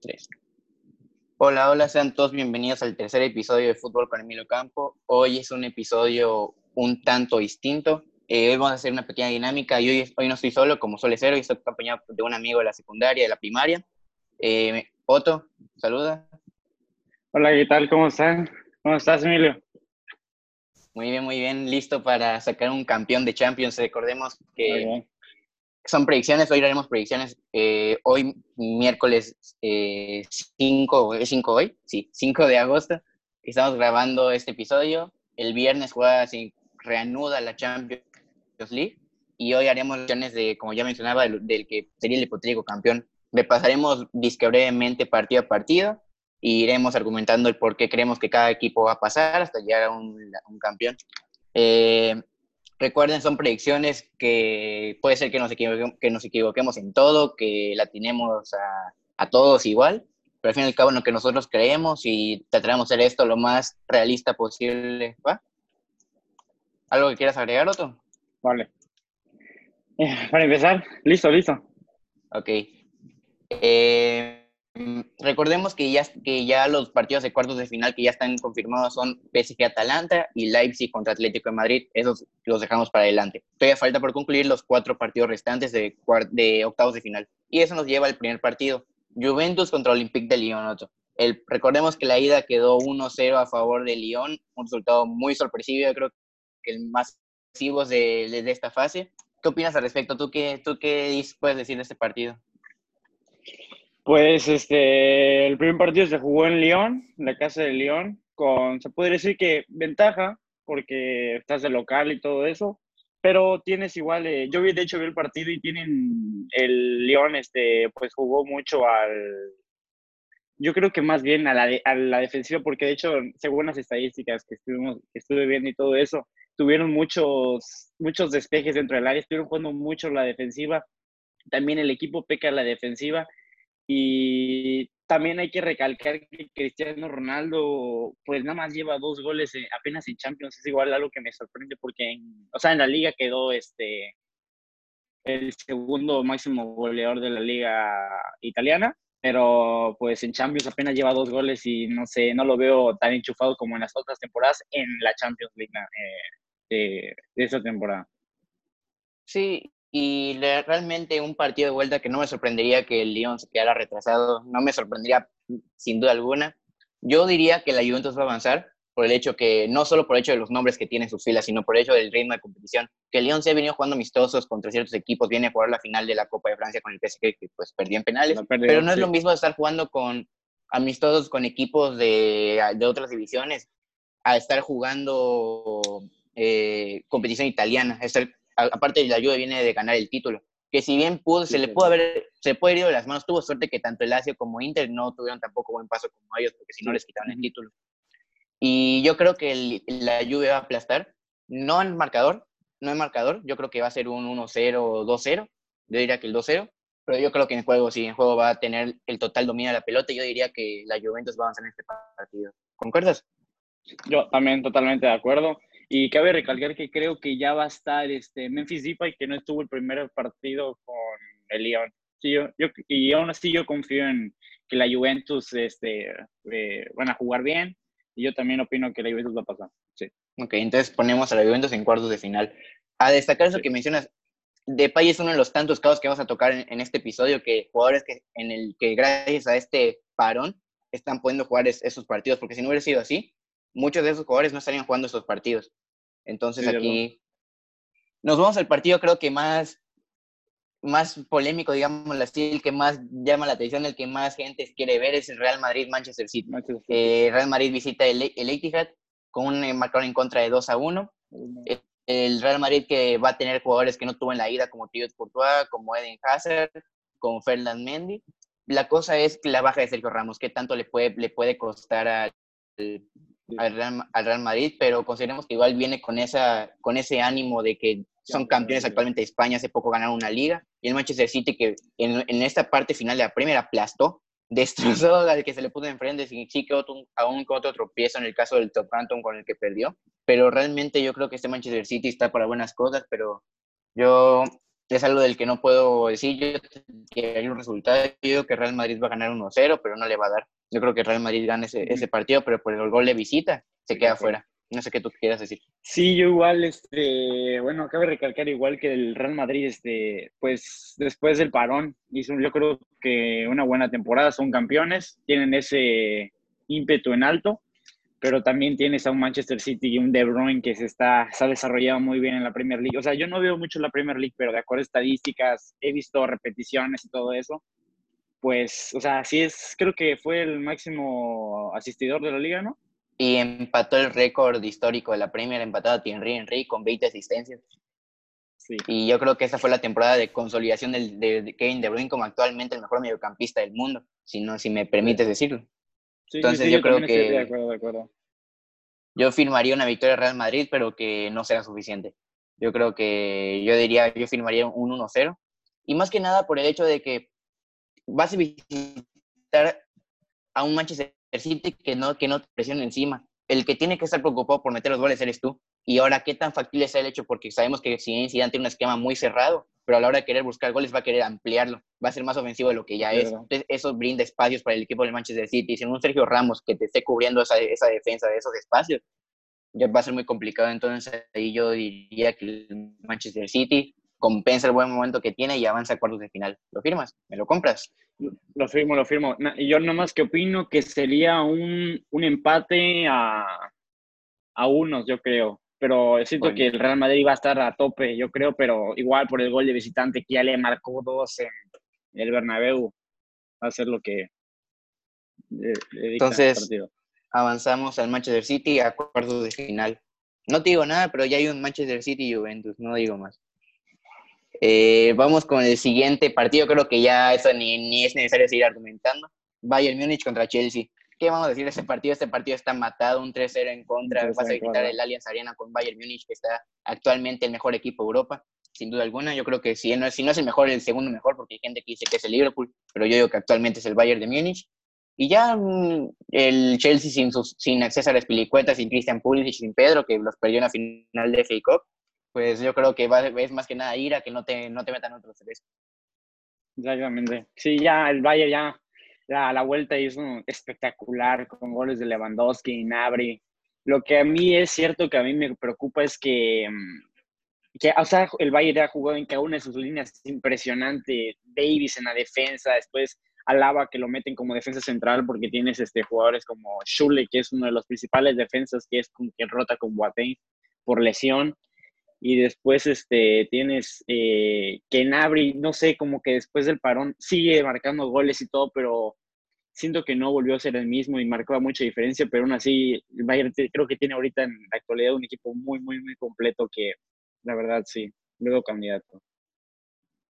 Tres. Hola, hola, sean todos bienvenidos al tercer episodio de Fútbol con Emilio Campo. Hoy es un episodio un tanto distinto. Eh, hoy vamos a hacer una pequeña dinámica y hoy, hoy no estoy solo, como suele ser, hoy estoy acompañado de un amigo de la secundaria, de la primaria. Eh, Otto, saluda. Hola, ¿qué tal? ¿Cómo están? ¿Cómo estás, Emilio? Muy bien, muy bien. Listo para sacar un campeón de Champions. Recordemos que son predicciones, hoy haremos predicciones. Eh, hoy, miércoles 5, eh, ¿es 5 hoy? Sí, 5 de agosto. Estamos grabando este episodio. El viernes juega, se reanuda la Champions League. Y hoy haremos predicciones de, como ya mencionaba, del, que sería el hipotético campeón. Repasaremos disque brevemente partido a partido y iremos argumentando el por qué creemos que cada equipo va a pasar hasta llegar a un, un campeón. Eh, Recuerden, son predicciones que puede ser que nos, equivoquemos, que nos equivoquemos en todo, que la tenemos a, a, todos igual, pero al fin y al cabo en lo que nosotros creemos y trataremos de hacer esto lo más realista posible. ¿va? ¿Algo que quieras agregar, Otto? Vale. Eh, para empezar, listo, listo. Ok. Eh, recordemos que ya, que ya los partidos de cuartos de final que ya están confirmados son PSG Atalanta y Leipzig contra Atlético de Madrid. Esos los dejamos para adelante. Todavía falta por concluir los cuatro partidos restantes de, de octavos de final. Y eso nos lleva al primer partido. Juventus contra Olympique de Lyon. El, recordemos que la ida quedó 1-0 a favor de Lyon, un resultado muy sorpresivo, yo creo que el más masivo de, de, esta fase. ¿Qué opinas al respecto? ¿Tú qué, tú qué puedes decir de este partido? Pues este, el primer partido se jugó en Lyon, en la casa de Lyon, con, se puede decir que ventaja, porque estás de local y todo eso, pero tienes igual, eh, yo vi, de hecho vi el partido y tienen, el Lyon, este, pues jugó mucho al, yo creo que más bien a la, a la defensiva, porque de hecho, según las estadísticas que, estuvimos, que estuve viendo y todo eso, tuvieron muchos, muchos despejes dentro del área, estuvieron jugando mucho la defensiva, también el equipo peca la defensiva, y también hay que recalcar que Cristiano Ronaldo, pues nada más lleva dos goles eh, apenas en Champions. Es igual algo que me sorprende porque, en, o sea, en la liga quedó este el segundo máximo goleador de la liga italiana, pero pues en Champions apenas lleva dos goles y no sé, no lo veo tan enchufado como en las otras temporadas en la Champions League eh, de, de esa temporada. Sí, y realmente un partido de vuelta que no me sorprendería que el Lyon se quedara retrasado, no me sorprendería sin duda alguna. Yo diría que la Juventus va a avanzar por el hecho que, no solo por el hecho de los nombres que tiene en sus filas, sino por el hecho del ritmo de competición, que el Lyon se ha venido jugando amistosos contra ciertos equipos, viene a jugar la final de la Copa de Francia con el PSG, que pues perdió en penales, pero no es lo mismo estar jugando con amistosos con equipos de, de otras divisiones a estar jugando eh, competición italiana, estar aparte de la Juve viene de ganar el título, que si bien pudo, se le pudo haber, se puede ir de las manos, tuvo suerte que tanto el Lazio como Inter no tuvieron tampoco buen paso como ellos, porque si no les quitaban el título. Y yo creo que la Juve va a aplastar, no en marcador, no en marcador, yo creo que va a ser un 1-0 o 2-0, yo diría que el 2-0, pero yo creo que en juego, sí, en juego va a tener el total dominio de la pelota, yo diría que la Juventus va a avanzar en este partido. ¿Concuerdas? Yo también totalmente de acuerdo. Y cabe recalcar que creo que ya va a estar este Memphis Depay, que no estuvo el primer partido con el Lyon. Sí, yo, y aún así yo confío en que la Juventus este, eh, van a jugar bien. Y yo también opino que la Juventus va a pasar. Sí. Ok, entonces ponemos a la Juventus en cuartos de final. A destacar eso que mencionas, Depay es uno de los tantos casos que vamos a tocar en, este episodio, que jugadores que, en el que gracias a este parón están pudiendo jugar esos partidos, porque si no hubiera sido así, muchos de esos jugadores no estarían jugando estos partidos. Entonces aquí nos vamos al partido creo que más, más polémico, digamos así, el que más llama la atención, el que más gente quiere ver es el Real Madrid-Manchester City. Eh, Real Madrid visita el, el Etihad con un marcador en contra de 2 a 1. El Real Madrid que va a tener jugadores que no tuvo en la ida, como Thibaut Courtois, como Eden Hazard, como Fernand Mendy. La cosa es que la baja de Sergio Ramos, ¿qué tanto le puede, le puede costar al, al Real, Madrid, pero consideremos que igual viene con, esa, con ese ánimo de que son campeones actualmente de España, hace poco ganaron una liga, y el Manchester City que en, en esta parte final de la Premier aplastó, destrozó al que se le puso enfrente, sin sí que aún con otro tropiezo en el caso del Southampton con el que perdió, pero realmente yo creo que este Manchester City está para buenas cosas, pero yo es algo del que no puedo decir yo que hay un resultado. Yo digo que Real Madrid va a ganar 1-0, pero no le va a dar. Yo creo que Real Madrid gana ese, ese partido, pero por el gol de visita se queda fuera. No sé qué tú quieras decir. Sí, yo igual, este, bueno, cabe recalcar igual que el Real Madrid, este, pues después del parón, hizo yo creo que una buena temporada, son campeones, tienen ese ímpetu en alto, pero también tienes a un Manchester City y un De Bruyne que se está, se ha desarrollado muy bien en la Premier League. O sea, yo no veo mucho la Premier League, pero de acuerdo a estadísticas, he visto repeticiones y todo eso. Pues, o sea, sí es, creo que fue el máximo asistidor de la liga, ¿no? y empató el récord histórico de la Premier, empatado a Thierry Henry con 20 asistencias. Sí. Y yo creo que esa fue la temporada de consolidación del, de, Kevin De Bruyne como actualmente el mejor mediocampista del mundo, si no, si me permites decirlo. Sí, Entonces yo, creo que de acuerdo, de acuerdo. yo firmaría una victoria Real Madrid, pero que no será suficiente. Yo creo que yo diría, yo firmaría un 1-0. Y más que nada por el hecho de que vas a visitar a un Manchester City que no, que no te presione encima. El que tiene que estar preocupado por meter los goles eres tú. Y ahora, ¿qué tan factible es el hecho? Porque sabemos que si Zidane tiene un esquema muy cerrado, pero a la hora de querer buscar goles va a querer ampliarlo, va a ser más ofensivo de lo que ya es. Entonces, eso brinda espacios para el equipo del Manchester City. sin un Sergio Ramos que te esté cubriendo esa, esa defensa de esos espacios, ya va a ser muy complicado. Entonces, ahí yo diría que el Manchester City compensa el buen momento que tiene y avanza a cuartos de final. ¿Lo firmas? ¿Me lo compras? Lo firmo, lo firmo. Y yo nomás que opino que sería un, un empate a, a, unos, yo creo. Pero siento que el Real Madrid va a estar a tope, yo creo, pero igual por el gol de visitante que ya le marcó dos en el Bernabéu, va a ser lo que... Entonces, avanzamos al Manchester City a cuartos de final. No te digo nada, pero ya hay un Manchester City y Juventus, no digo más. Eh, vamos con el siguiente partido, creo que ya eso ni, ni es necesario seguir argumentando. Bayern Múnich contra Chelsea. ¿Qué vamos a decir de ese partido? Este partido está matado, un 3-0 en contra. Vas a quitar el Allianz Arena con Bayern Múnich, que está actualmente el mejor equipo de Europa, sin duda alguna. Yo creo que si no, si no es el mejor, el segundo mejor, porque hay gente que dice que es el Liverpool, pero yo digo que actualmente es el Bayern de Múnich. Y ya mm, el Chelsea sin, sus, sin acceso a las pilicuetas, sin Christian Pulisic, sin Pedro, que los perdió en la final de FA Cup, pues yo creo que va, es más que nada ir a que no te, no te metan otros tres. Exactamente. Sí, ya el Bayern ya, ya a la vuelta hizo espectacular con goles de Lewandowski y Nabri. Lo que a mí es cierto que a mí me preocupa es que, mm, que o sea, el Bayern ha jugado en cada una de sus líneas impresionante. Davis en la defensa, después Alaba que lo meten como defensa central porque tienes este, jugadores como Schule, que es uno de los principales defensas, que es que rota con Boateng por lesión y después este, tienes eh, Kenabri, no sé, como que después del parón sigue marcando goles y todo, pero siento que no volvió a ser el mismo y marcaba mucha diferencia, pero aún así el Bayern creo que tiene ahorita en la actualidad un equipo muy, muy, muy completo que la verdad sí, luego candidato.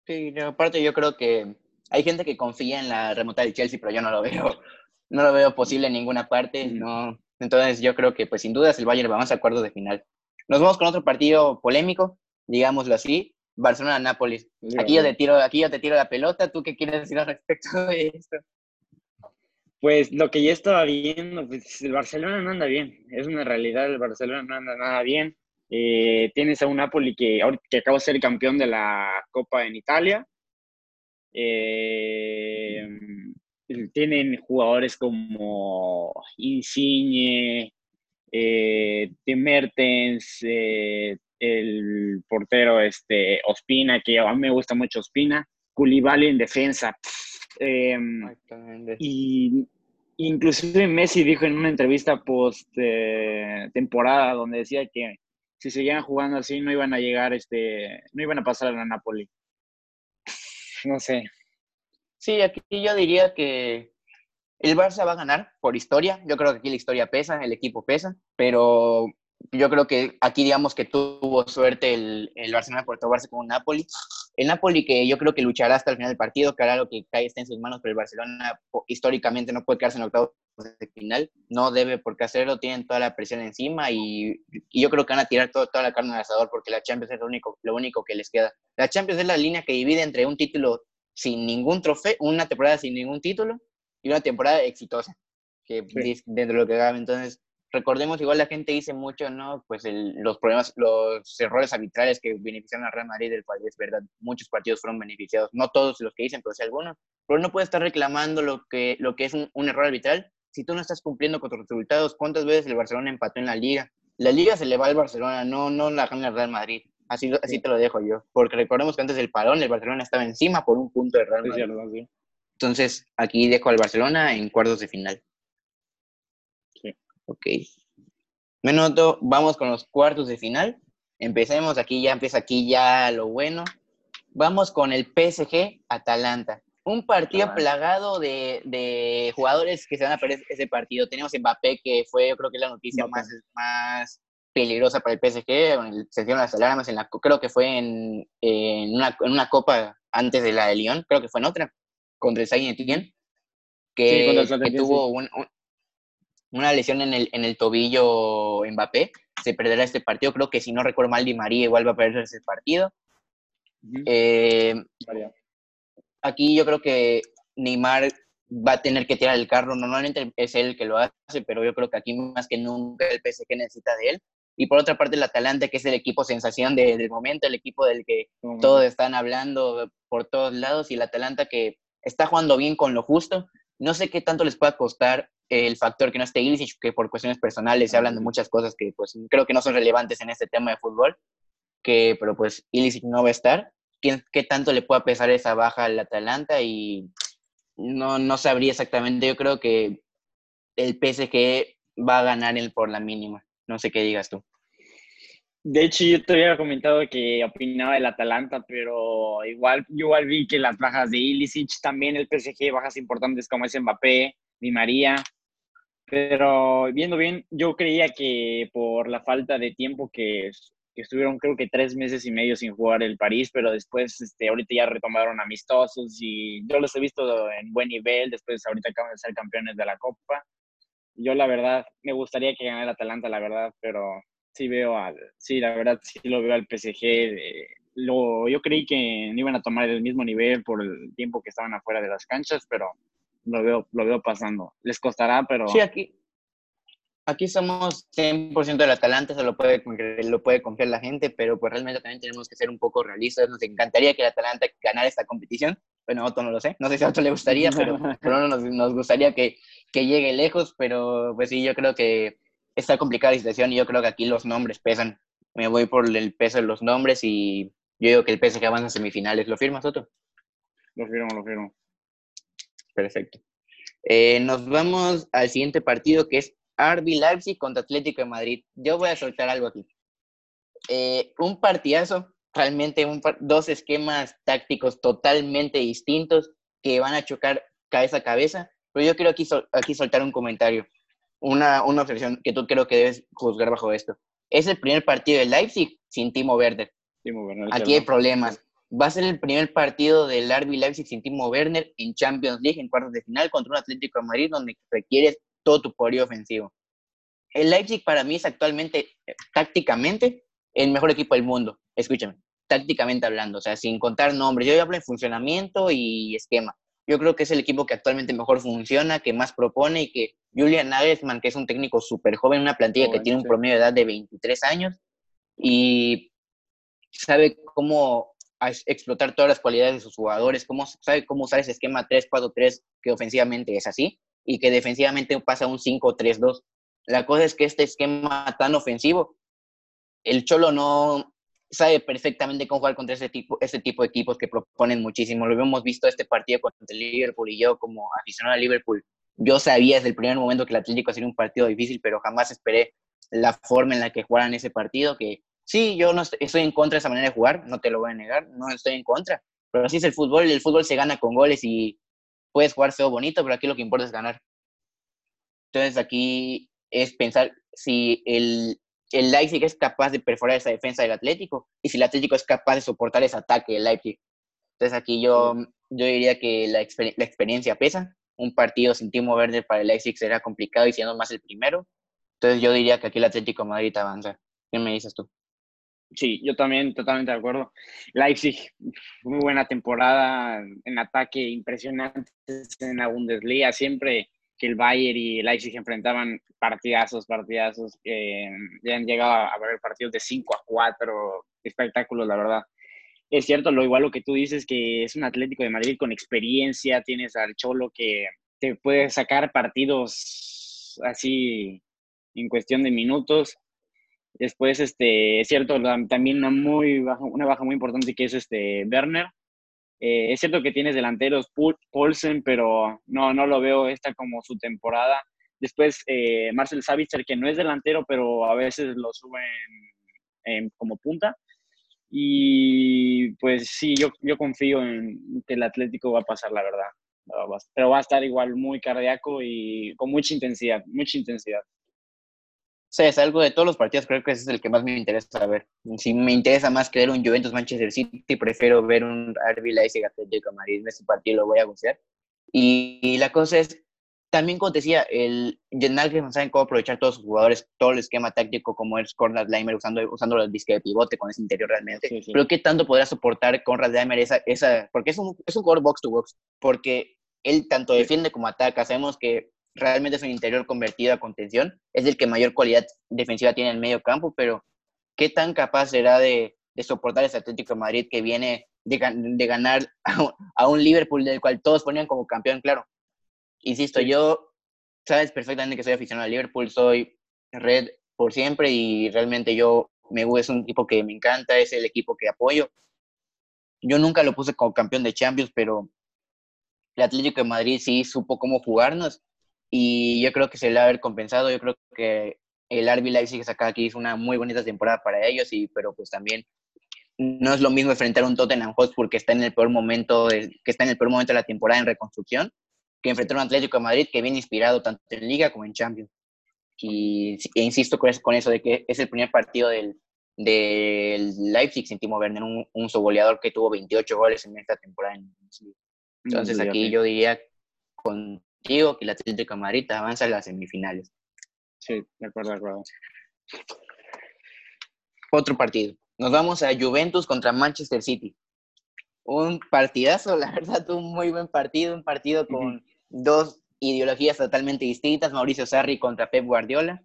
Sí, aparte yo creo que hay gente que confía en la remota del Chelsea, pero yo no lo veo, no lo veo posible en ninguna parte, no. Entonces yo creo que pues sin dudas el Bayern va más a acuerdo de final. Nos vamos con otro partido polémico, digámoslo así, Barcelona-Nápoles. Aquí yo te tiro, aquí yo te tiro la pelota. ¿Tú qué quieres decir al respecto de esto? Pues lo que ya estaba viendo, pues el Barcelona no anda bien. Es una realidad, el Barcelona no anda nada bien. Eh, tienes a un Napoli que, que acaba de ser campeón de la Copa en Italia. Eh, tienen jugadores como Insigne, eh, Tim Mertens, eh, el portero este, Ospina, que a mí me gusta mucho Ospina, Koulibaly en defensa. Em, y inclusive Messi dijo en una entrevista post eh, temporada donde decía que si seguían jugando así no iban a llegar, este, no iban a pasar a la Napoli. No sé. Sí, aquí yo diría que el Barça va a ganar por historia. Yo creo que aquí la historia pesa, el equipo pesa, pero yo creo que aquí digamos que tuvo suerte el, el Barcelona por tomarse con un Napoli. El Napoli que yo creo que luchará hasta el final del partido, que hará lo que cae está en sus manos, pero el Barcelona históricamente no puede quedarse en octavos de final, no debe por qué hacerlo, tienen toda la presión encima y, y yo creo que van a tirar todo, toda la carne al asador porque la Champions es lo único, lo único que les queda. La Champions es la línea que divide entre un título sin ningún trofeo, una temporada sin ningún título y una temporada exitosa, que dentro de lo que cabe. Entonces, recordemos, igual la gente dice mucho, ¿no? Pues los problemas, los errores arbitrales que beneficiaron a Real Madrid del país, ¿verdad? Muchos partidos fueron beneficiados, no todos los que dicen, pero sí algunos. Pero no puede estar reclamando lo que, lo que es un, error arbitral si tú no estás cumpliendo con tus resultados. ¿Cuántas veces el Barcelona empató en la liga? La liga se le va al Barcelona, no, no la gana el Real Madrid. Así, así te lo dejo yo. Porque recordemos que antes del parón el Barcelona estaba encima por un punto de Real Madrid. Entonces, aquí dejo al Barcelona en cuartos de final. Ok. Menoto, vamos con los cuartos de final. Empecemos, aquí ya empieza aquí ya lo bueno. Vamos con el PSG Atalanta. Un partido plagado de, jugadores que se van a perder ese partido. Tenemos Mbappé, que fue, yo creo que la noticia más, más peligrosa para el PSG. Se hicieron las alarmas, en la, creo que fue en, una, copa antes de la de Lyon, creo que fue en otra, contra el Saint Etienne, que, que tuvo un, una lesión en el, en el tobillo Mbappé, se perderá este partido. Creo que si no recuerdo mal, Di María igual va a perder ese partido. Eh, aquí yo creo que Neymar va a tener que tirar el carro. Normalmente es él que lo hace, pero yo creo que aquí más que nunca el PSG necesita de él. Y por otra parte el Atalanta, que es el equipo sensación del momento, el equipo del que todos están hablando por todos lados, y el Atalanta que está jugando bien con lo justo. No sé qué tanto les pueda costar el factor que no esté Ilicic, que por cuestiones personales se hablan de muchas cosas que pues creo que no son relevantes en este tema de fútbol, que pero pues Ilicic no va a estar. ¿Qué, ¿Qué tanto le pueda pesar esa baja al Atalanta? Y no, no sabría exactamente. Yo creo que el PSG va a ganar el por la mínima. No sé qué digas tú. De hecho, yo te había comentado que opinaba del Atalanta, pero igual, igual vi que las bajas de Ilicic, también el PSG, bajas importantes como es Mbappé, Di María, pero viendo bien, yo creía que por la falta de tiempo que, que, estuvieron creo que tres meses y medio sin jugar el París, pero después este, ahorita ya retomaron amistosos y yo los he visto en buen nivel, después ahorita acaban de ser campeones de la Copa. Yo la verdad, me gustaría que ganara el Atalanta, la verdad, pero sí veo al, sí, la verdad sí lo veo al PSG. lo, yo creí que no iban a tomar el mismo nivel por el tiempo que estaban afuera de las canchas, pero lo veo, lo veo pasando. Les costará, pero... Sí, aquí, aquí somos 100% del Atalanta, se lo puede, lo puede confiar la gente, pero pues realmente también tenemos que ser un poco realistas. Nos encantaría que el Atalanta ganara esta competición. Bueno, Otto no lo sé, no sé si a Otto le gustaría, pero, pero nos, nos gustaría que, que llegue lejos, pero pues sí, yo creo que está complicada la situación y yo creo que aquí los nombres pesan. Me voy por el peso de los nombres y yo digo que el PSG avanza a semifinales. ¿Lo firmas, Otto? Lo firmo, lo firmo. Perfecto. Eh, nos vamos al siguiente partido que es RB Leipzig contra Atlético de Madrid. Yo voy a soltar algo aquí. Eh, un partidazo, realmente dos esquemas tácticos totalmente distintos que van a chocar cabeza a cabeza. Pero yo quiero aquí, aquí soltar un comentario, una, una observación que tú creo que debes juzgar bajo esto. Es el primer partido de Leipzig sin Timo Werner aquí hay problemas va a ser el primer partido del RB Leipzig sin Timo Werner en Champions League en cuartos de final contra un Atlético de Madrid donde requieres todo tu poder ofensivo. El Leipzig para mí es actualmente, eh, tácticamente, el mejor equipo del mundo. Escúchame, tácticamente hablando, o sea, sin contar nombres. Yo hablo de funcionamiento y esquema. Yo creo que es el equipo que actualmente mejor funciona, que más propone y que Julian Nagelsmann, que es un técnico súper joven, una plantilla que tiene un promedio de edad de 23 años y sabe cómo explotar todas las cualidades de sus jugadores, cómo, sabe cómo usar ese esquema 3-4-3 que ofensivamente es así y que defensivamente pasa un 5-3-2. La cosa es que este esquema tan ofensivo, el Cholo no sabe perfectamente cómo jugar contra ese tipo, ese tipo de equipos que proponen muchísimo. Lo hemos visto este partido contra Liverpool y yo como aficionado al Liverpool, yo sabía desde el primer momento que el Atlético sería un partido difícil, pero jamás esperé la forma en la que jugaran ese partido, que Sí, yo no estoy, en contra de esa manera de jugar, no te lo voy a negar, no estoy en contra. Pero así es el fútbol, el fútbol se gana con goles y puedes jugar feo bonito, pero aquí lo que importa es ganar. Entonces aquí es pensar si el, el Leipzig es capaz de perforar esa defensa del Atlético y si el Atlético es capaz de soportar ese ataque del Leipzig. Entonces aquí yo, yo diría que la, la experiencia pesa. Un partido sin Timo Werner para el Leipzig será complicado y siendo más el primero. Entonces yo diría que aquí el Atlético Madrid avanza. ¿Qué me dices tú? Sí, yo también totalmente de acuerdo. Leipzig, muy buena temporada en ataque, impresionante en la Bundesliga, siempre que el Bayern y el Leipzig enfrentaban partidazos, partidazos, que ya han llegado a ver partidos de 5 a 4, espectáculos, la verdad. Es cierto, lo igual lo que tú dices, que es un Atlético de Madrid con experiencia, tienes al Cholo que te puede sacar partidos así en cuestión de minutos. Después, este, es cierto, también una, muy baja, una baja muy importante que es este Werner. Eh, es cierto que tienes delanteros Paulsen, pero no, no lo veo esta como su temporada. Después, eh, Marcel Savitzer, que no es delantero, pero a veces lo suben como punta. Y pues sí, yo, yo confío en que el Atlético va a pasar, la verdad. Pero va a estar igual muy cardíaco y con mucha intensidad, mucha intensidad. Sí, es algo de todos los partidos, creo que ese es el que más me interesa ver. Si me interesa más que ver un Juventus Manchester City, prefiero ver un RB Leipzig Atlético Madrid. Ese partido lo voy a gozar. Y, la cosa es, también como te decía, el Nagelsmann no saben cómo aprovechar todos sus jugadores, todo el esquema táctico como es Conrad Leimer usando, usando los disques de pivote con ese interior realmente. Pero ¿qué tanto podrá soportar Conrad Leimer esa, esa porque es un, es un jugador box to box, porque él tanto defiende como ataca. Sabemos que realmente es un interior convertido a contención, es el que mayor cualidad defensiva tiene en el medio campo, pero ¿qué tan capaz será de, soportar ese Atlético de Madrid que viene de, ganar a, un Liverpool del cual todos ponían como campeón, claro? Insisto, yo, sabes perfectamente que soy aficionado al Liverpool, soy red por siempre y realmente yo me es un equipo que me encanta, es el equipo que apoyo. Yo nunca lo puse como campeón de Champions, pero el Atlético de Madrid sí supo cómo jugarnos y yo creo que se le va a haber compensado. Yo creo que el RB Leipzig acá aquí hizo una muy bonita temporada para ellos, y, pero pues también no es lo mismo enfrentar a un Tottenham Hotspur que está en el peor momento de, que está en el peor momento de la temporada en reconstrucción que enfrentar a un Atlético de Madrid que viene inspirado tanto en Liga como en Champions. Y e insisto con eso, de que es el primer partido del, del Leipzig sin Timo Werner, un, un goleador que tuvo 28 goles en esta temporada. Entonces aquí yo diría con digo que el Atlético de Madrid avanza a las semifinales. Sí, de acuerdo, de acuerdo. Otro partido. Nos vamos a Juventus contra Manchester City. Un partidazo, la verdad, un muy buen partido, un partido con dos ideologías totalmente distintas, Mauricio Sarri contra Pep Guardiola.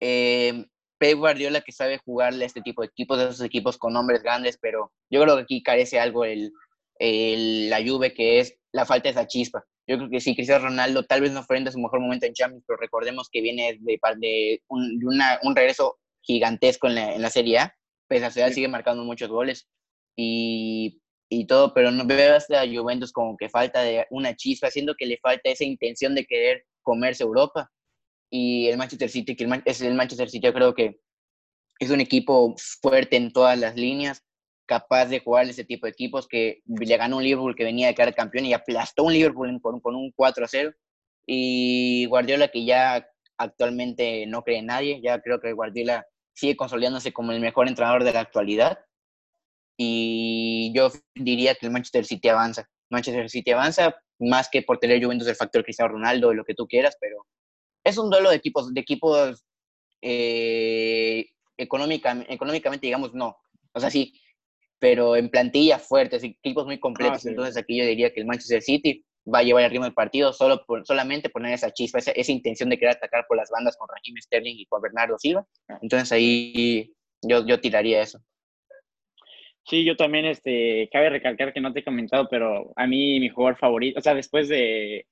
Eh, Pep Guardiola que sabe jugarle a este tipo de equipos, de esos equipos con nombres grandes, pero yo creo que aquí carece algo el, el, la Juve, que es la falta de esa chispa. Yo creo que sí, Cristiano Ronaldo tal vez no fue en su mejor momento en Champions, pero recordemos que viene de, de, un, un, regreso gigantesco en la, en la Serie A. Pese a sigue marcando muchos goles y, y, todo, pero no veo hasta Juventus como que falta de una chispa, haciendo que le falta esa intención de querer comerse Europa. Y el Manchester City, que es el Manchester City, yo creo que es un equipo fuerte en todas las líneas, capaz de jugar ese tipo de equipos que le ganó un Liverpool que venía de quedar campeón y aplastó un Liverpool con, con un 4-0. Y Guardiola que ya actualmente no cree en nadie, ya creo que Guardiola sigue consolidándose como el mejor entrenador de la actualidad. Y yo diría que el Manchester City avanza. Manchester City avanza más que por tener Juventus el factor Cristiano Ronaldo, lo que tú quieras, pero es un duelo de equipos, de equipos eh, económicamente, digamos, no. O sea, sí, pero en plantilla fuertes, equipos muy completos. Ah, Entonces aquí yo diría que el Manchester City va a llevar el ritmo del partido solo por, solamente poner esa chispa, esa, intención de querer atacar por las bandas con Raheem Sterling y con Bernardo Silva. Entonces ahí yo, yo tiraría eso. Sí, yo también, este, cabe recalcar que no te he comentado, pero a mí mi jugador favorito, o sea, después de...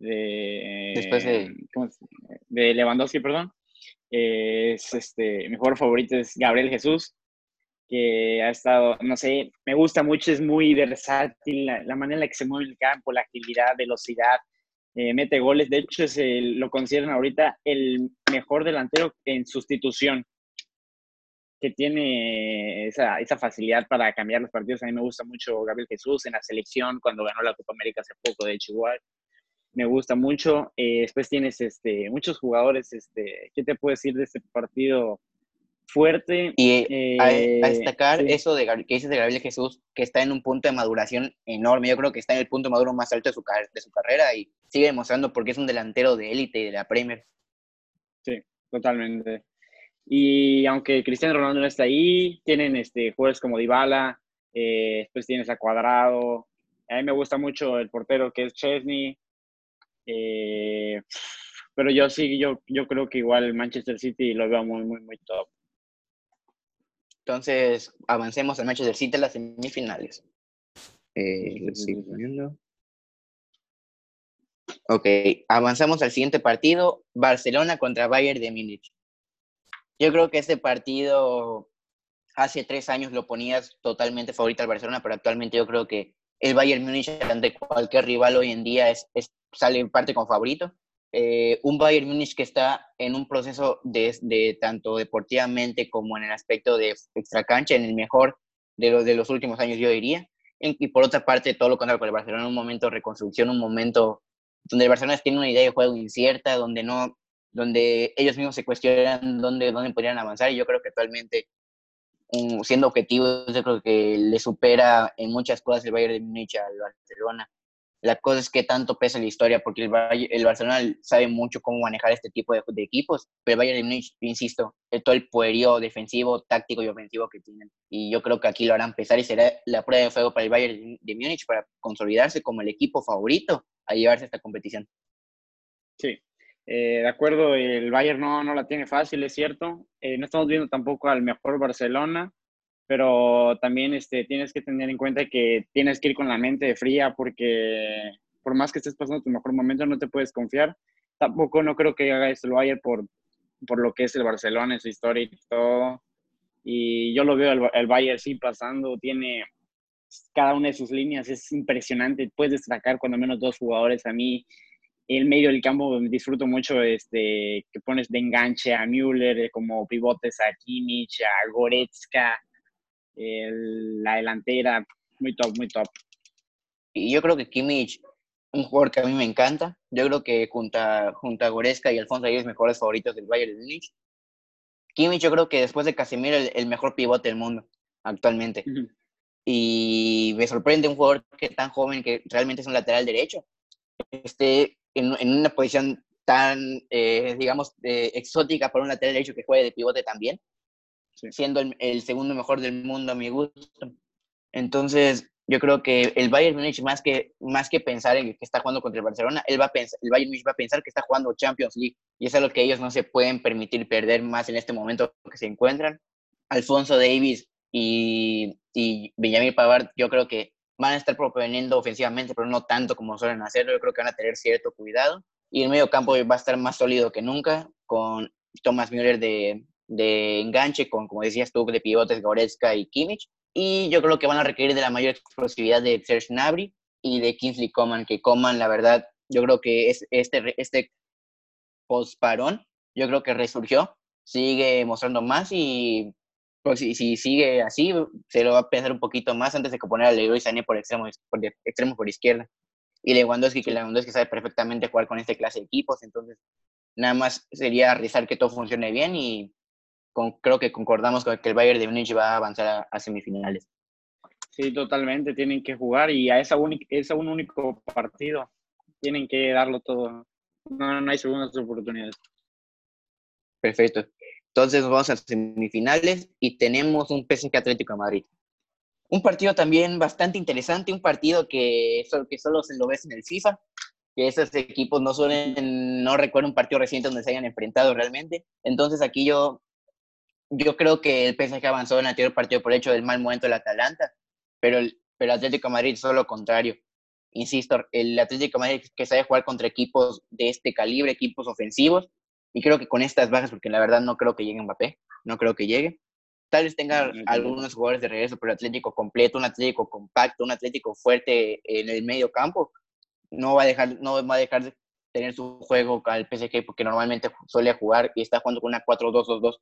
de después de... De Lewandowski, perdón. es este, mi jugador favorito es Gabriel Jesús que ha estado, no sé, me gusta mucho, es muy versátil, la, manera en la que se mueve el campo, la agilidad, velocidad, eh, mete goles, de hecho es lo consideran ahorita el mejor delantero en sustitución, que tiene esa, esa, facilidad para cambiar los partidos. A mí me gusta mucho Gabriel Jesús en la selección, cuando ganó la Copa América hace poco, de hecho igual. Me gusta mucho. Eh, después tienes este, muchos jugadores. Este, ¿Qué te puedo decir de este partido? Fuerte. Y a, eh, destacar eso de, que dices de Gabriel Jesús, que está en un punto de maduración enorme. Yo creo que está en el punto maduro más alto de su, de su carrera y sigue demostrando porque es un delantero de élite de la Premier. Sí, totalmente. Y aunque Cristiano Ronaldo no está ahí, tienen este, jugadores como Dybala, eh, después tienes a Cuadrado. A mí me gusta mucho el portero que es Chesney. Eh, pero yo sí, yo, yo creo que igual Manchester City lo veo muy, muy, muy top. Entonces, avancemos al Manchester City en las semifinales. Eh, Ok, avanzamos al siguiente partido, Barcelona contra Bayern de Múnich. Yo creo que este partido hace tres años lo ponías totalmente favorito al Barcelona, pero actualmente yo creo que el Bayern Múnich ante cualquier rival hoy en día es, sale en parte con favorito. Eh, un Bayern Múnich que está en un proceso de, tanto deportivamente como en el aspecto de extracancha, en el mejor de los, de los últimos años, yo diría. Y por otra parte, todo lo contrario con el Barcelona, un momento de reconstrucción, un momento donde el Barcelona tiene una idea de juego incierta, donde no, donde ellos mismos se cuestionan dónde, dónde podrían avanzar, y yo creo que actualmente, siendo objetivos, yo creo que le supera en muchas cosas el Bayern de Múnich al Barcelona. La cosa es que tanto pesa la historia, porque el, el Barcelona sabe mucho cómo manejar este tipo de, equipos, pero el Bayern de Múnich, insisto, todo el poderío defensivo, táctico y ofensivo que tienen. Y yo creo que aquí lo harán pesar y será la prueba de fuego para el Bayern de Múnich para consolidarse como el equipo favorito a llevarse esta competición. Sí, eh, de acuerdo, el Bayern no, no la tiene fácil, es cierto. Eh, no estamos viendo tampoco al mejor Barcelona, pero también este, tienes que tener en cuenta que tienes que ir con la mente fría porque por más que estés pasando tu mejor momento, no te puedes confiar. Tampoco no creo que haga esto el Bayern por, por lo que es el Barcelona, su historia y todo. Y yo lo veo el, el Bayern sí pasando, tiene cada una de sus líneas es impresionante. Puedes destacar cuando menos dos jugadores. A mí, el medio del campo disfruto mucho este, que pones de enganche a Müller, como pivotes a Kimmich, a Goretzka, la delantera, muy top, muy top. Y yo creo que Kimmich, un jugador que a mí me encanta, yo creo que junto a, junto a Goretzka y Alfonso los mejores favoritos del Bayern de Múnich. Kimmich yo creo que después de Casemiro el, el mejor pivote del mundo actualmente y me sorprende un jugador que tan joven, que realmente es un lateral derecho, esté en, una posición tan, eh, digamos, exótica para un lateral derecho que juegue de pivote también, siendo el, segundo mejor del mundo a mi gusto. Entonces, yo creo que el Bayern Munich, más que, más que pensar en que está jugando contra el Barcelona, él va a pensar, el Bayern Munich va a pensar que está jugando Champions League, y es algo que ellos no se pueden permitir perder más en este momento que se encuentran. Alfonso Davis y, y Benjamin Pavard yo creo que van a estar proponiendo ofensivamente, pero no tanto como suelen hacerlo. Yo creo que van a tener cierto cuidado. Y el medio campo va a estar más sólido que nunca, con Thomas Müller de, de enganche, con, como decías tú, de pivotes Goretzka y Kimmich. Y yo creo que van a requerir de la mayor explosividad de Serge Gnabry y de Kingsley Coman, que Coman, la verdad, yo creo que es este, este post-parón, yo creo que resurgió, sigue mostrando más y pues si, si, sigue así, se lo va a pensar un poquito más antes de que poner a Leroy Sané por extremo, por, extremo por izquierda. Y Lewandowski, que Lewandowski sabe perfectamente jugar con este clase de equipos, entonces nada más sería rezar que todo funcione bien y con, creo que concordamos con que el Bayern de Múnich va a avanzar a, semifinales. Sí, totalmente, tienen que jugar y a esa, esa un único partido tienen que darlo todo. No, no hay segundas oportunidades. Perfecto. Entonces vamos a semifinales y tenemos un PSG Atlético de Madrid. Un partido también bastante interesante, un partido que, que solo se lo ves en el FIFA, que esos equipos no suelen, no recuerdo un partido reciente donde se hayan enfrentado realmente. Entonces aquí yo, yo creo que el PSG avanzó en el anterior partido por el hecho del mal momento del Atalanta, pero el, pero Atlético de Madrid solo lo contrario. Insisto, el Atlético de Madrid que sabe jugar contra equipos de este calibre, equipos ofensivos, y creo que con estas bajas, porque la verdad no creo que llegue Mbappé, no creo que llegue. Tal vez tenga algunos jugadores de regreso, pero Atlético completo, un Atlético compacto, un Atlético fuerte en el medio campo, no va a dejar, no va a dejar de tener su juego al PSG porque normalmente suele jugar y está jugando con una 4-2-2-2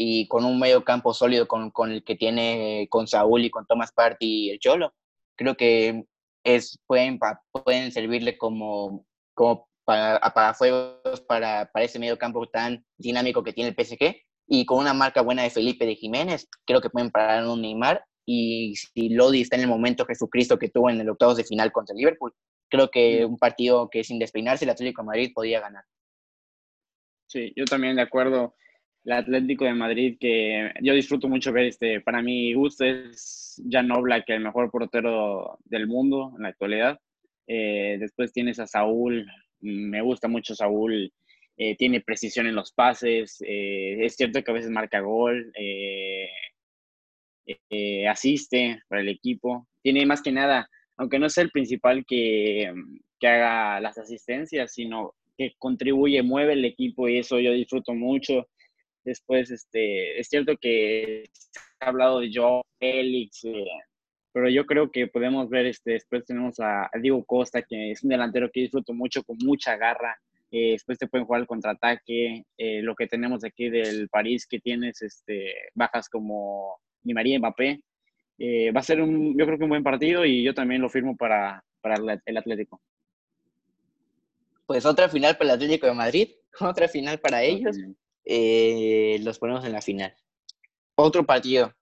y con un medio campo sólido con, con, el que tiene con Saúl y con Thomas Party y el Cholo. Creo que es, pueden, pueden servirle como, como para apagafuegos para, para ese medio campo tan dinámico que tiene el PSG y con una marca buena de Felipe de Jiménez, creo que pueden parar un Neymar y si Lodi está en el momento Jesucristo que tuvo en el octavos de final contra Liverpool, creo que un partido que sin despeinarse el Atlético de Madrid podía ganar. Sí, yo también de acuerdo. El Atlético de Madrid, que yo disfruto mucho ver, este, para mi gusto es Jan Oblak, el mejor portero del mundo en la actualidad. Eh, después tienes a Saúl, me gusta mucho Saúl, eh, tiene precisión en los pases, eh, es cierto que a veces marca gol, asiste para el equipo, tiene más que nada, aunque no es el principal que, que haga las asistencias, sino que contribuye, mueve el equipo y eso yo disfruto mucho. Después, este, es cierto que se ha hablado de Joe Félix, pero yo creo que podemos ver, este, después tenemos a, Diego Costa, que es un delantero que disfruto mucho, con mucha garra. Eh, después te pueden jugar el contraataque. Eh, lo que tenemos aquí del París, que tienes este, bajas como Ni María Mbappé. Eh, va a ser, un, yo creo que un buen partido y yo también lo firmo para, para el Atlético. Pues otra final para el Atlético de Madrid, otra final para ellos. Los ponemos en la final. Otro partido,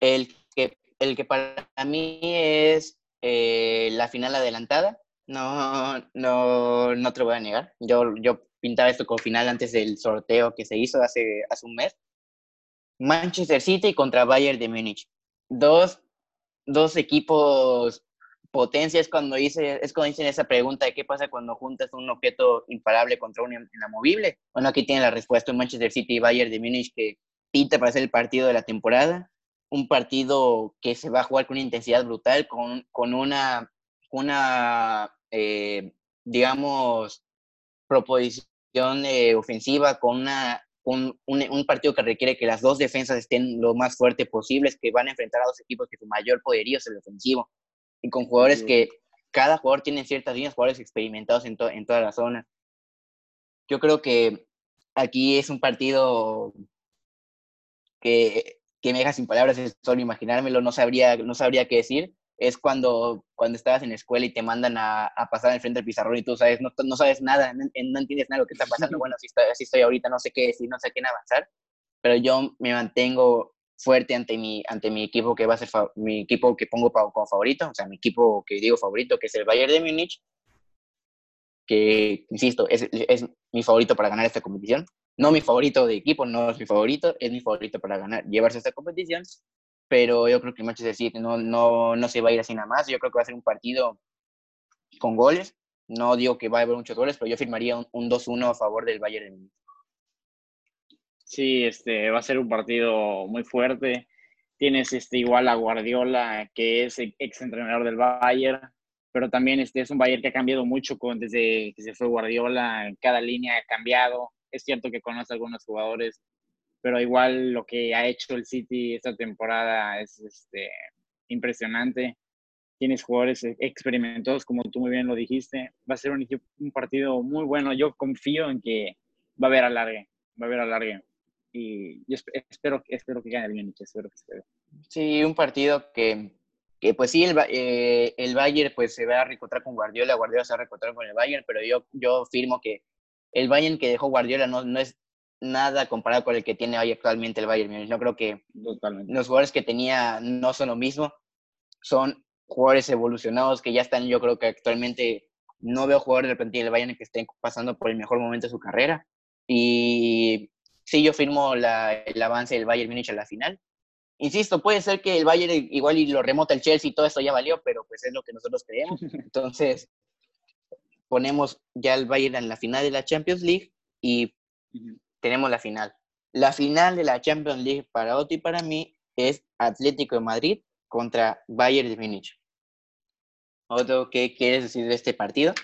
el que el que para mí es eh, la final adelantada. No, no, no te lo voy a negar. Yo, yo pintaba esto como final antes del sorteo que se hizo hace, hace un mes. Manchester City contra Bayern de Múnich. Dos, dos equipos potencias cuando hice, es cuando dicen esa pregunta de qué pasa cuando juntas un objeto imparable contra un inamovible. Bueno, aquí tiene la respuesta Manchester City y Bayern de Múnich que pinta para ser el partido de la temporada un partido que se va a jugar con una intensidad brutal, con, con una, una eh, digamos, proposición eh, ofensiva, con una, un, un, partido que requiere que las dos defensas estén lo más fuerte posibles, que van a enfrentar a dos equipos que su mayor poderío es el ofensivo, y con jugadores que cada jugador tiene ciertas líneas, jugadores experimentados en, en toda la zona. Yo creo que aquí es un partido que que me deja sin palabras, es solo imaginármelo, no sabría, no sabría qué decir. Es cuando, cuando estabas en la escuela y te mandan a, a pasar al frente del pizarrón y tú sabes, no, no sabes nada, no, entiendes nada de lo que está pasando. Bueno, así estoy, así estoy ahorita, no sé qué decir, no sé quién avanzar, pero yo me mantengo fuerte ante mi, ante mi equipo que va a ser mi equipo que pongo como favorito, o sea, mi equipo que digo favorito, que es el Bayern de Múnich, que, insisto, es, es mi favorito para ganar esta competición. No mi favorito de equipo, no es mi favorito, es mi favorito para ganar, llevarse esta competición, pero yo creo que el Manchester City no, no, no se va a ir así nada más, yo creo que va a ser un partido con goles, no digo que va a haber muchos goles, pero yo firmaría un, 2-1 a favor del Bayern Sí, este, va a ser un partido muy fuerte. Tienes este, igual a Guardiola, que es ex entrenador del Bayern, pero también este, es un Bayern que ha cambiado mucho con, desde que se fue Guardiola, cada línea ha cambiado es cierto que conoce a algunos jugadores, pero igual lo que ha hecho el City esta temporada es este, impresionante. Tienes jugadores experimentados, como tú muy bien lo dijiste. Va a ser un, un partido muy bueno. Yo confío en que va a haber alargue, va a haber alargue. Y yo espero, espero que gane el Múnich, espero que se Sí, un partido que, que pues sí, el, eh, el Bayern pues se va a reencontrar con Guardiola, Guardiola se va a reencontrar con el Bayern, pero yo, yo firmo que el Bayern que dejó Guardiola no, no es nada comparado con el que tiene hoy actualmente el Bayern No creo que los jugadores que tenía no son lo mismo. Son jugadores evolucionados que ya están, yo creo que actualmente no veo jugadores del plantilla del Bayern que estén pasando por el mejor momento de su carrera. Y sí, yo firmo la, el avance del Bayern Múnich a la final. Insisto, puede ser que el Bayern igual y lo remota el Chelsea y todo eso ya valió, pero pues es lo que nosotros creemos. Entonces, ponemos ya el Bayern en la final de la Champions League y tenemos la final. La final de la Champions League para Otto y para mí es Atlético de Madrid contra Bayern de Múnich. Otto, ¿qué quieres decir de este partido?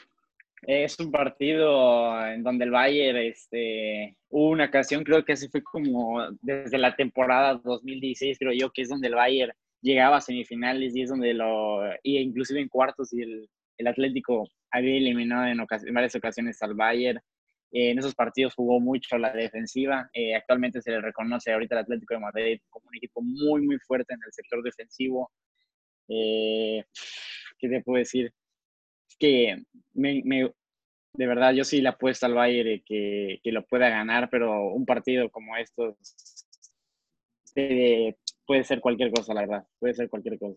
Es un partido en donde el Bayern, este, hubo una ocasión, creo que así fue como desde la temporada 2016, creo yo, que es donde el Bayern llegaba a semifinales y es donde lo, y inclusive en cuartos y el, Atlético había eliminado en, varias ocasiones al Bayern. En esos partidos jugó mucho la defensiva. Eh, actualmente se le reconoce ahorita al Atlético de Madrid como un equipo muy, muy fuerte en el sector defensivo. Eh, ¿Qué te puedo decir? Que me, de verdad yo sí le apuesto al Bayern que, que lo pueda ganar, pero un partido como estos puede ser cualquier cosa, la verdad. Puede ser cualquier cosa.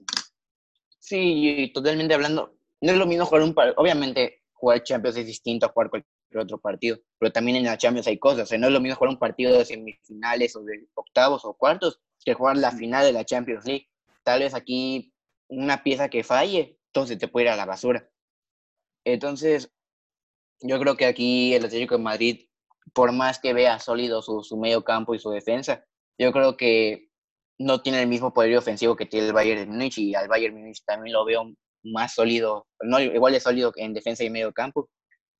Sí, totalmente hablando, no es lo mismo jugar un partido, obviamente jugar Champions es distinto a jugar cualquier otro partido, pero también en la Champions hay cosas, o sea, no es lo mismo jugar un partido de semifinales o de octavos o cuartos que jugar la final de la Champions League. Tal vez aquí una pieza que falle, entonces te puede ir a la basura. Entonces, Yo creo que aquí el Atlético de Madrid, por más que vea sólido su, su medio campo y su defensa, yo creo que no tiene el mismo poder ofensivo que tiene el Bayern de Múnich y al Bayern de Múnich también lo veo más sólido, no igual de sólido en defensa y medio campo.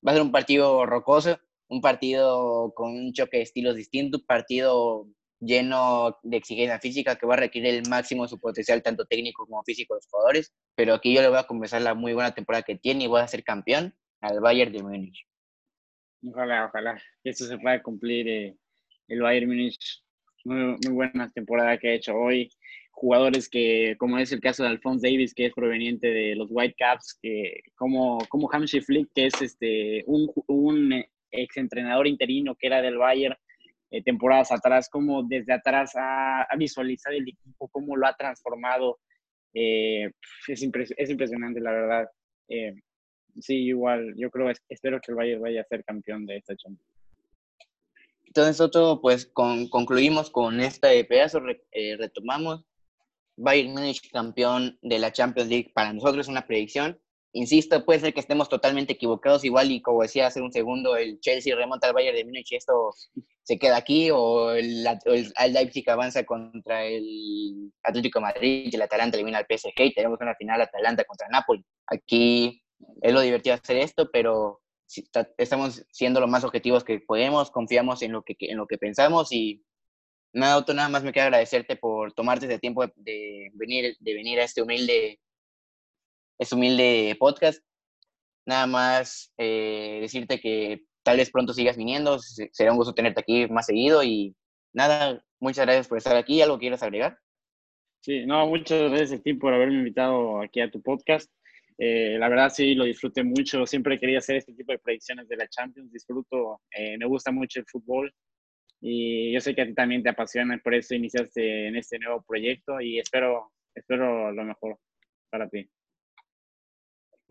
Va a ser un partido rocoso, un partido con un choque de estilos distintos, un partido lleno de exigencia física que va a requerir el máximo de su potencial, tanto técnico como físico de los jugadores. Pero aquí yo le voy a comenzar la muy buena temporada que tiene y voy a ser campeón al Bayern de Múnich. Ojalá, ojalá que esto se pueda cumplir. Eh, el Bayern Múnich, muy, muy buena temporada que ha hecho hoy jugadores que, como es el caso de Alphonse Davis, que es proveniente de los Whitecaps, que, como, como Hamshi Flick, que es este, un, un exentrenador interino que era del Bayern eh, temporadas atrás, como desde atrás ha, visualizado el equipo, cómo lo ha transformado. Eh, es, es, impresionante, la verdad. Eh, sí, igual, yo creo, espero que el Bayern vaya a ser campeón de esta Champions. Entonces, nosotros pues con, concluimos con este pedazo, retomamos Bayern Munich campeón de la Champions League para nosotros es una predicción. Insisto, puede ser que estemos totalmente equivocados, igual y como decía hace un segundo, el Chelsea remonta al Bayern de Múnich y esto se queda aquí, o el, el, Leipzig avanza contra el Atlético Madrid el Atalanta elimina al PSG y tenemos una final Atalanta contra Napoli. Aquí es lo divertido hacer esto, pero estamos siendo lo más objetivos que podemos, confiamos en lo que, en lo que pensamos y Nada, Otto, nada más me queda agradecerte por tomarte ese tiempo de venir, de venir a este humilde, este humilde podcast. Nada más eh, decirte que tal vez pronto sigas viniendo, será un gusto tenerte aquí más seguido y nada, muchas gracias por estar aquí. ¿Algo quieras agregar? Sí, no, muchas gracias a ti por haberme invitado aquí a tu podcast. Eh, la verdad sí, lo disfruté mucho. Siempre quería hacer este tipo de predicciones de la Champions. Disfruto, eh, me gusta mucho el fútbol. Y yo sé que a ti también te apasiona, por eso iniciaste en este nuevo proyecto y espero, espero lo mejor para ti.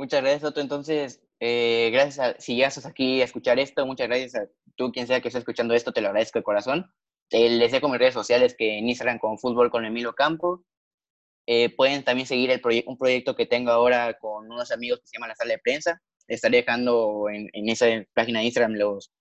Muchas gracias, Otto. Entonces, eh, gracias a, si ya estás aquí a escuchar esto, muchas gracias a tú, quien sea que esté escuchando esto, te lo agradezco de corazón. Les dejo mis redes sociales que en Instagram con Fútbol con Emilio Campo. Eh, pueden también seguir el un proyecto que tengo ahora con unos amigos que se llama La Sala de Prensa. Estaré dejando en, en esa página de Instagram los,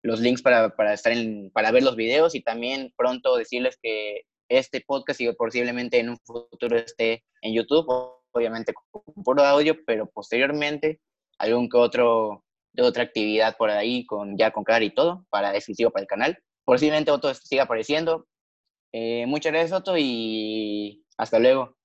los links para, para, estar en, para ver los videos y también pronto decirles que este podcast y posiblemente en un futuro esté en YouTube, obviamente con puro audio, pero posteriormente algún que otro de otra actividad por ahí con ya con cara y todo para exclusivo para el canal. Posiblemente otro siga apareciendo. Eh, muchas gracias Otto y hasta luego.